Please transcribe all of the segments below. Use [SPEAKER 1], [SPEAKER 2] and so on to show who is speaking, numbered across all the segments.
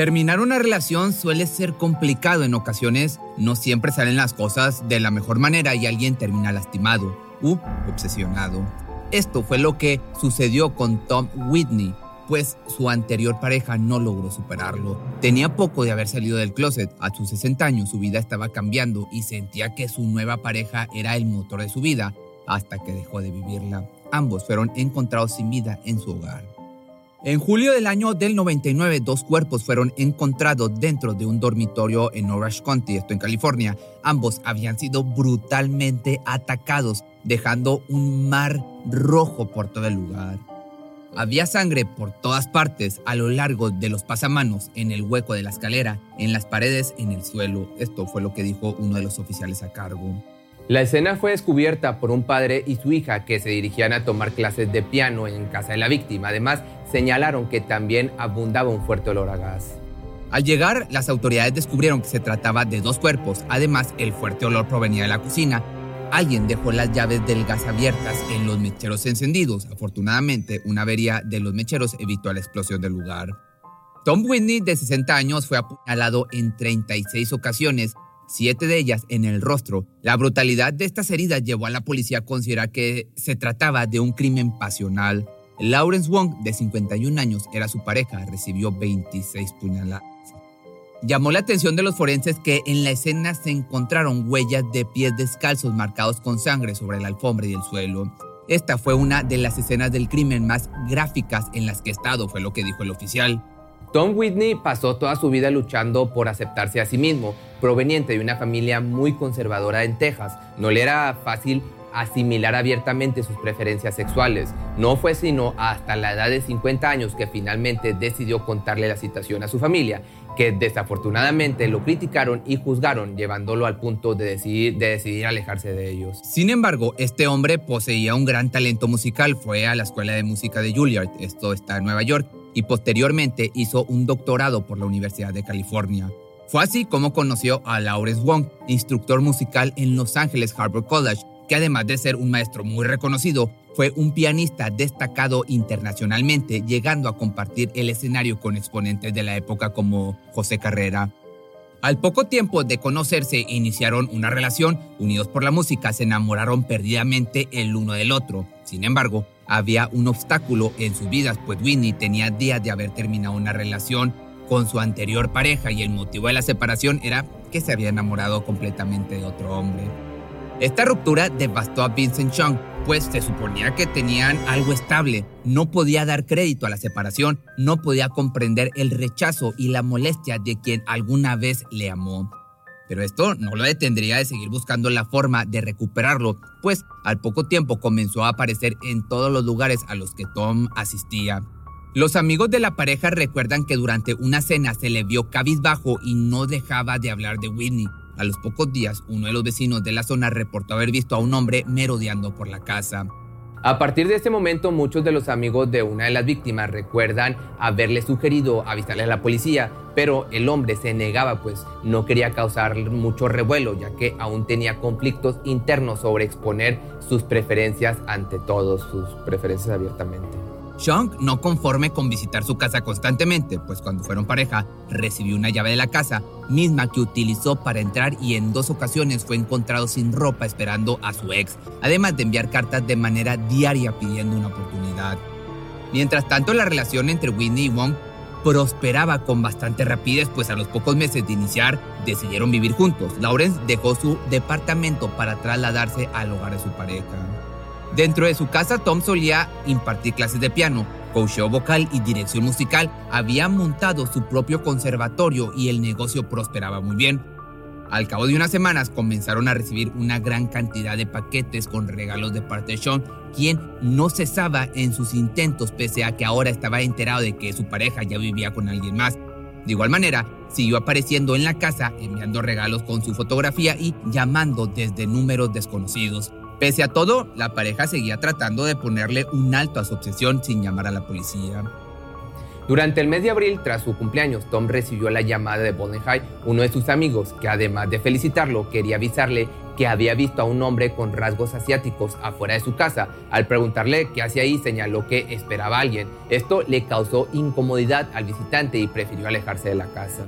[SPEAKER 1] Terminar una relación suele ser complicado en ocasiones, no siempre salen las cosas de la mejor manera y alguien termina lastimado u obsesionado. Esto fue lo que sucedió con Tom Whitney, pues su anterior pareja no logró superarlo. Tenía poco de haber salido del closet, a sus 60 años su vida estaba cambiando y sentía que su nueva pareja era el motor de su vida, hasta que dejó de vivirla. Ambos fueron encontrados sin vida en su hogar. En julio del año del 99, dos cuerpos fueron encontrados dentro de un dormitorio en Orange County, esto en California. Ambos habían sido brutalmente atacados, dejando un mar rojo por todo el lugar. Había sangre por todas partes a lo largo de los pasamanos, en el hueco de la escalera, en las paredes, en el suelo. Esto fue lo que dijo uno de los oficiales a cargo.
[SPEAKER 2] La escena fue descubierta por un padre y su hija que se dirigían a tomar clases de piano en casa de la víctima. Además, señalaron que también abundaba un fuerte olor a gas.
[SPEAKER 1] Al llegar, las autoridades descubrieron que se trataba de dos cuerpos. Además, el fuerte olor provenía de la cocina Alguien dejó las llaves del gas abiertas en los mecheros encendidos. Afortunadamente, una avería de los mecheros evitó la explosión del lugar. Tom Whitney, de 60 años, fue apuñalado en 36 ocasiones, siete de ellas en el rostro. La brutalidad de estas heridas llevó a la policía a considerar que se trataba de un crimen pasional. Lawrence Wong, de 51 años, era su pareja, recibió 26 puñaladas. Llamó la atención de los forenses que en la escena se encontraron huellas de pies descalzos marcados con sangre sobre la alfombra y el suelo. Esta fue una de las escenas del crimen más gráficas en las que he estado, fue lo que dijo el oficial.
[SPEAKER 2] Tom Whitney pasó toda su vida luchando por aceptarse a sí mismo, proveniente de una familia muy conservadora en Texas. No le era fácil asimilar abiertamente sus preferencias sexuales. No fue sino hasta la edad de 50 años que finalmente decidió contarle la situación a su familia que desafortunadamente lo criticaron y juzgaron, llevándolo al punto de decidir, de decidir alejarse de ellos.
[SPEAKER 1] Sin embargo, este hombre poseía un gran talento musical, fue a la Escuela de Música de Juilliard, esto está en Nueva York, y posteriormente hizo un doctorado por la Universidad de California. Fue así como conoció a Lawrence Wong, instructor musical en Los Ángeles Harbor College, que además de ser un maestro muy reconocido, fue un pianista destacado internacionalmente, llegando a compartir el escenario con exponentes de la época como José Carrera. Al poco tiempo de conocerse, iniciaron una relación, unidos por la música, se enamoraron perdidamente el uno del otro. Sin embargo, había un obstáculo en sus vidas, pues Winnie tenía días de haber terminado una relación con su anterior pareja y el motivo de la separación era que se había enamorado completamente de otro hombre. Esta ruptura devastó a Vincent Chung, pues se suponía que tenían algo estable. No podía dar crédito a la separación, no podía comprender el rechazo y la molestia de quien alguna vez le amó. Pero esto no lo detendría de seguir buscando la forma de recuperarlo, pues al poco tiempo comenzó a aparecer en todos los lugares a los que Tom asistía. Los amigos de la pareja recuerdan que durante una cena se le vio cabizbajo y no dejaba de hablar de Whitney. A los pocos días, uno de los vecinos de la zona reportó haber visto a un hombre merodeando por la casa.
[SPEAKER 2] A partir de este momento, muchos de los amigos de una de las víctimas recuerdan haberle sugerido avisarle a la policía, pero el hombre se negaba, pues no quería causar mucho revuelo, ya que aún tenía conflictos internos sobre exponer sus preferencias ante todos, sus preferencias abiertamente.
[SPEAKER 1] Chung, no conforme con visitar su casa constantemente, pues cuando fueron pareja, recibió una llave de la casa, misma que utilizó para entrar y en dos ocasiones fue encontrado sin ropa esperando a su ex, además de enviar cartas de manera diaria pidiendo una oportunidad. Mientras tanto, la relación entre Whitney y Wong prosperaba con bastante rapidez, pues a los pocos meses de iniciar decidieron vivir juntos. Lawrence dejó su departamento para trasladarse al hogar de su pareja. Dentro de su casa, Tom solía impartir clases de piano, coacheo vocal y dirección musical. Había montado su propio conservatorio y el negocio prosperaba muy bien. Al cabo de unas semanas comenzaron a recibir una gran cantidad de paquetes con regalos de parte de Sean, quien no cesaba en sus intentos pese a que ahora estaba enterado de que su pareja ya vivía con alguien más. De igual manera, siguió apareciendo en la casa, enviando regalos con su fotografía y llamando desde números desconocidos. Pese a todo, la pareja seguía tratando de ponerle un alto a su obsesión sin llamar a la policía.
[SPEAKER 2] Durante el mes de abril, tras su cumpleaños, Tom recibió la llamada de High, uno de sus amigos, que además de felicitarlo, quería avisarle que había visto a un hombre con rasgos asiáticos afuera de su casa. Al preguntarle qué hacía ahí, señaló que esperaba a alguien. Esto le causó incomodidad al visitante y prefirió alejarse de la casa.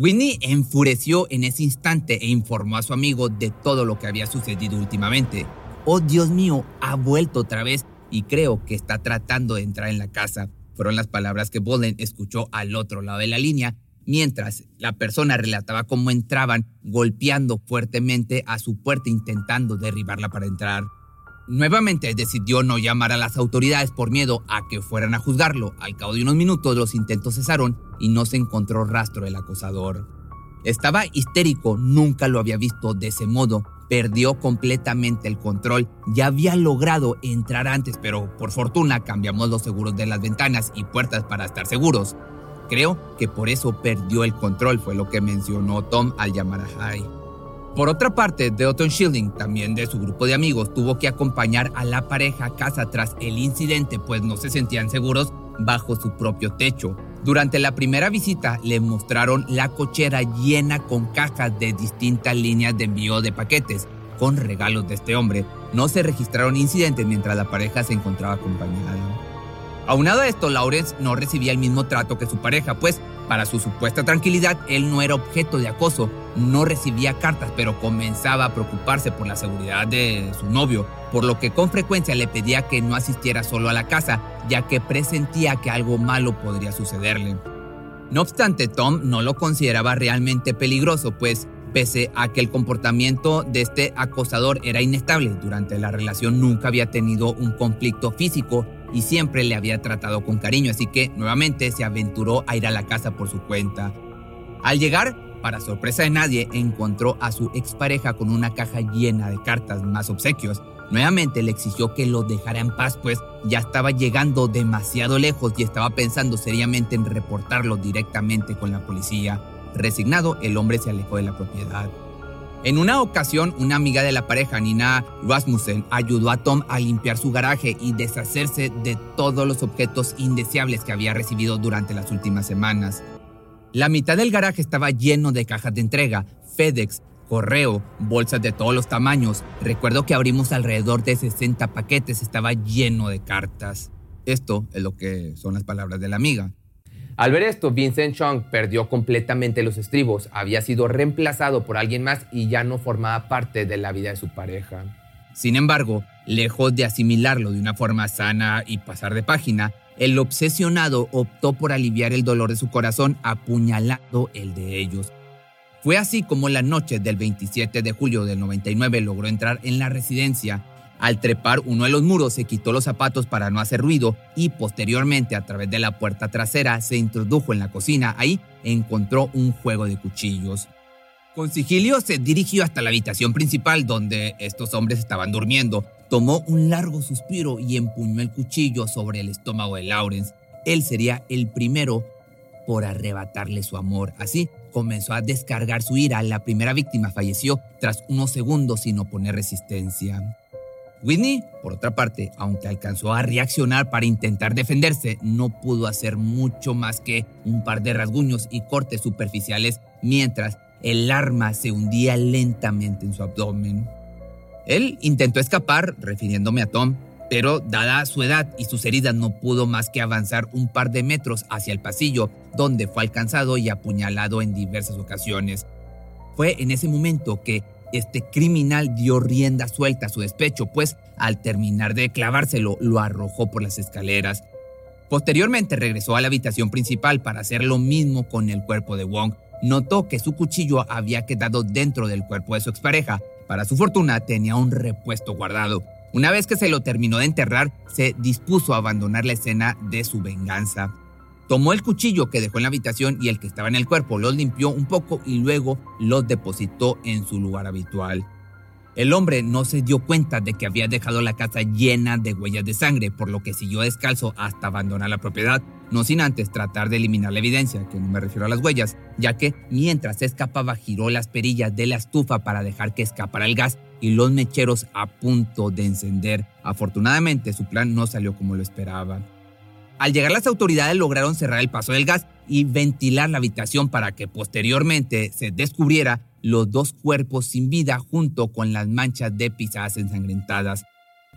[SPEAKER 1] Whitney enfureció en ese instante e informó a su amigo de todo lo que había sucedido últimamente. Oh Dios mío, ha vuelto otra vez y creo que está tratando de entrar en la casa. Fueron las palabras que Bolden escuchó al otro lado de la línea mientras la persona relataba cómo entraban golpeando fuertemente a su puerta intentando derribarla para entrar. Nuevamente decidió no llamar a las autoridades por miedo a que fueran a juzgarlo. Al cabo de unos minutos los intentos cesaron y no se encontró rastro del acosador. Estaba histérico, nunca lo había visto de ese modo. Perdió completamente el control. Ya había logrado entrar antes, pero por fortuna cambiamos los seguros de las ventanas y puertas para estar seguros. Creo que por eso perdió el control, fue lo que mencionó Tom al llamar a High. Por otra parte, Deoton Shilling, también de su grupo de amigos, tuvo que acompañar a la pareja a casa tras el incidente, pues no se sentían seguros bajo su propio techo. Durante la primera visita le mostraron la cochera llena con cajas de distintas líneas de envío de paquetes, con regalos de este hombre. No se registraron incidentes mientras la pareja se encontraba acompañada. Aunado a esto, Lawrence no recibía el mismo trato que su pareja, pues para su supuesta tranquilidad él no era objeto de acoso, no recibía cartas, pero comenzaba a preocuparse por la seguridad de su novio, por lo que con frecuencia le pedía que no asistiera solo a la casa, ya que presentía que algo malo podría sucederle. No obstante, Tom no lo consideraba realmente peligroso, pues pese a que el comportamiento de este acosador era inestable, durante la relación nunca había tenido un conflicto físico y siempre le había tratado con cariño, así que nuevamente se aventuró a ir a la casa por su cuenta. Al llegar, para sorpresa de nadie, encontró a su expareja con una caja llena de cartas más obsequios. Nuevamente le exigió que lo dejara en paz, pues ya estaba llegando demasiado lejos y estaba pensando seriamente en reportarlo directamente con la policía. Resignado, el hombre se alejó de la propiedad. En una ocasión, una amiga de la pareja, Nina Rasmussen, ayudó a Tom a limpiar su garaje y deshacerse de todos los objetos indeseables que había recibido durante las últimas semanas. La mitad del garaje estaba lleno de cajas de entrega, FedEx, correo, bolsas de todos los tamaños. Recuerdo que abrimos alrededor de 60 paquetes, estaba lleno de cartas. Esto es lo que son las palabras de la amiga.
[SPEAKER 2] Al ver esto, Vincent Chung perdió completamente los estribos, había sido reemplazado por alguien más y ya no formaba parte de la vida de su pareja.
[SPEAKER 1] Sin embargo, lejos de asimilarlo de una forma sana y pasar de página, el obsesionado optó por aliviar el dolor de su corazón apuñalando el de ellos. Fue así como la noche del 27 de julio del 99 logró entrar en la residencia al trepar uno de los muros se quitó los zapatos para no hacer ruido y posteriormente a través de la puerta trasera se introdujo en la cocina. Ahí encontró un juego de cuchillos. Con sigilio se dirigió hasta la habitación principal donde estos hombres estaban durmiendo. Tomó un largo suspiro y empuñó el cuchillo sobre el estómago de Lawrence. Él sería el primero por arrebatarle su amor. Así comenzó a descargar su ira. La primera víctima falleció tras unos segundos sin oponer resistencia. Whitney, por otra parte, aunque alcanzó a reaccionar para intentar defenderse, no pudo hacer mucho más que un par de rasguños y cortes superficiales mientras el arma se hundía lentamente en su abdomen. Él intentó escapar, refiriéndome a Tom, pero dada su edad y sus heridas no pudo más que avanzar un par de metros hacia el pasillo, donde fue alcanzado y apuñalado en diversas ocasiones. Fue en ese momento que este criminal dio rienda suelta a su despecho, pues al terminar de clavárselo lo arrojó por las escaleras. Posteriormente regresó a la habitación principal para hacer lo mismo con el cuerpo de Wong. Notó que su cuchillo había quedado dentro del cuerpo de su expareja. Para su fortuna tenía un repuesto guardado. Una vez que se lo terminó de enterrar, se dispuso a abandonar la escena de su venganza. Tomó el cuchillo que dejó en la habitación y el que estaba en el cuerpo, los limpió un poco y luego los depositó en su lugar habitual. El hombre no se dio cuenta de que había dejado la casa llena de huellas de sangre, por lo que siguió descalzo hasta abandonar la propiedad, no sin antes tratar de eliminar la evidencia, que no me refiero a las huellas, ya que mientras escapaba giró las perillas de la estufa para dejar que escapara el gas y los mecheros a punto de encender. Afortunadamente su plan no salió como lo esperaba. Al llegar las autoridades lograron cerrar el paso del gas y ventilar la habitación para que posteriormente se descubriera los dos cuerpos sin vida junto con las manchas de pisadas ensangrentadas.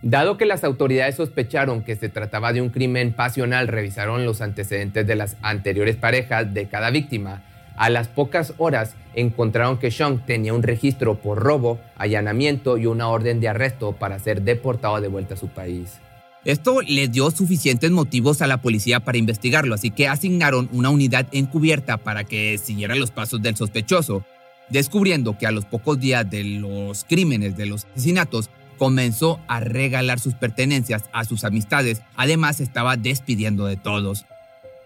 [SPEAKER 2] Dado que las autoridades sospecharon que se trataba de un crimen pasional, revisaron los antecedentes de las anteriores parejas de cada víctima. A las pocas horas encontraron que Sean tenía un registro por robo, allanamiento y una orden de arresto para ser deportado de vuelta a su país.
[SPEAKER 1] Esto le dio suficientes motivos a la policía para investigarlo, así que asignaron una unidad encubierta para que siguiera los pasos del sospechoso descubriendo que a los pocos días de los crímenes, de los asesinatos, comenzó a regalar sus pertenencias a sus amistades, además estaba despidiendo de todos.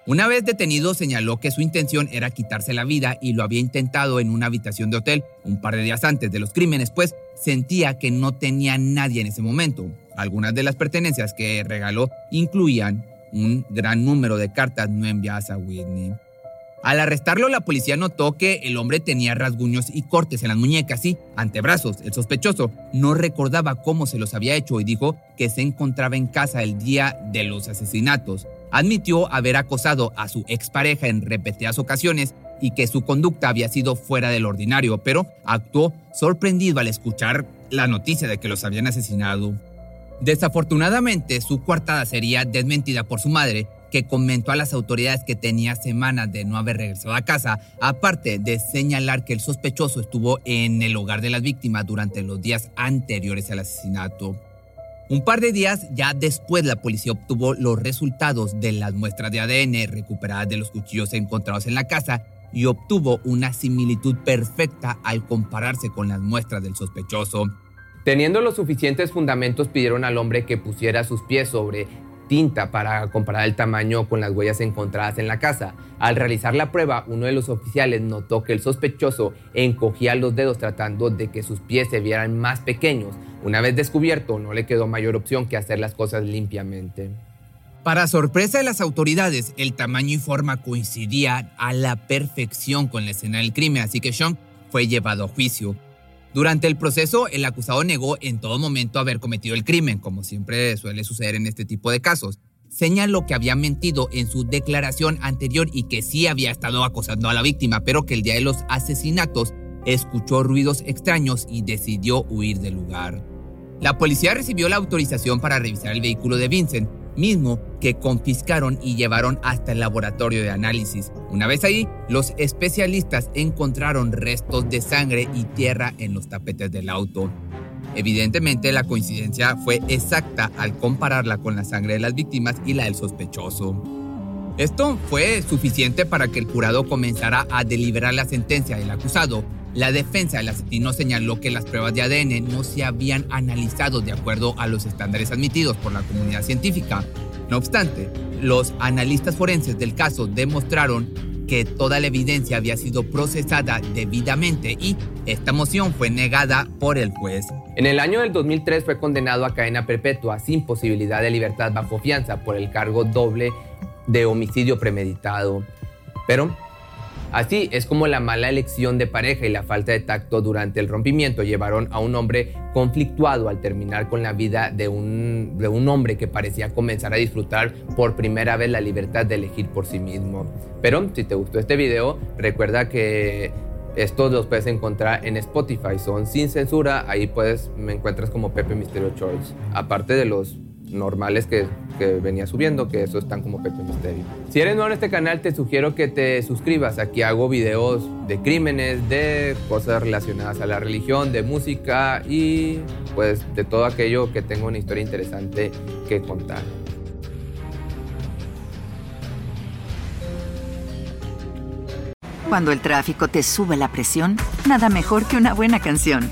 [SPEAKER 1] Una vez detenido señaló que su intención era quitarse la vida y lo había intentado en una habitación de hotel un par de días antes de los crímenes, pues sentía que no tenía nadie en ese momento. Algunas de las pertenencias que regaló incluían un gran número de cartas no enviadas a Whitney. Al arrestarlo, la policía notó que el hombre tenía rasguños y cortes en las muñecas y antebrazos. El sospechoso no recordaba cómo se los había hecho y dijo que se encontraba en casa el día de los asesinatos. Admitió haber acosado a su expareja en repetidas ocasiones y que su conducta había sido fuera del ordinario, pero actuó sorprendido al escuchar la noticia de que los habían asesinado. Desafortunadamente, su coartada sería desmentida por su madre, que comentó a las autoridades que tenía semanas de no haber regresado a casa, aparte de señalar que el sospechoso estuvo en el hogar de las víctimas durante los días anteriores al asesinato. Un par de días ya después la policía obtuvo los resultados de las muestras de ADN recuperadas de los cuchillos encontrados en la casa y obtuvo una similitud perfecta al compararse con las muestras del sospechoso.
[SPEAKER 2] Teniendo los suficientes fundamentos, pidieron al hombre que pusiera sus pies sobre tinta para comparar el tamaño con las huellas encontradas en la casa. Al realizar la prueba, uno de los oficiales notó que el sospechoso encogía los dedos tratando de que sus pies se vieran más pequeños. Una vez descubierto, no le quedó mayor opción que hacer las cosas limpiamente.
[SPEAKER 1] Para sorpresa de las autoridades, el tamaño y forma coincidían a la perfección con la escena del crimen, así que Sean fue llevado a juicio. Durante el proceso, el acusado negó en todo momento haber cometido el crimen, como siempre suele suceder en este tipo de casos. Señaló que había mentido en su declaración anterior y que sí había estado acosando a la víctima, pero que el día de los asesinatos escuchó ruidos extraños y decidió huir del lugar. La policía recibió la autorización para revisar el vehículo de Vincent, mismo que confiscaron y llevaron hasta el laboratorio de análisis. Una vez ahí, los especialistas encontraron restos de sangre y tierra en los tapetes del auto. Evidentemente la coincidencia fue exacta al compararla con la sangre de las víctimas y la del sospechoso. Esto fue suficiente para que el jurado comenzara a deliberar la sentencia del acusado, la defensa del asesino señaló que las pruebas de ADN no se habían analizado de acuerdo a los estándares admitidos por la comunidad científica. No obstante, los analistas forenses del caso demostraron que toda la evidencia había sido procesada debidamente y esta moción fue negada por el juez.
[SPEAKER 2] En el año del 2003 fue condenado a cadena perpetua sin posibilidad de libertad bajo fianza por el cargo doble de homicidio premeditado. Pero Así es como la mala elección de pareja y la falta de tacto durante el rompimiento llevaron a un hombre conflictuado al terminar con la vida de un, de un hombre que parecía comenzar a disfrutar por primera vez la libertad de elegir por sí mismo. Pero si te gustó este video, recuerda que estos los puedes encontrar en Spotify, son sin censura, ahí puedes, me encuentras como Pepe Misterio Charles, aparte de los normales que, venía subiendo, que eso están como Pepe Misterio. Si eres nuevo en este canal, te sugiero que te suscribas. Aquí hago videos de crímenes, de cosas relacionadas a la religión, de música y pues de todo aquello que tengo una historia interesante que contar.
[SPEAKER 3] Cuando el tráfico te sube la presión, nada mejor que una buena canción.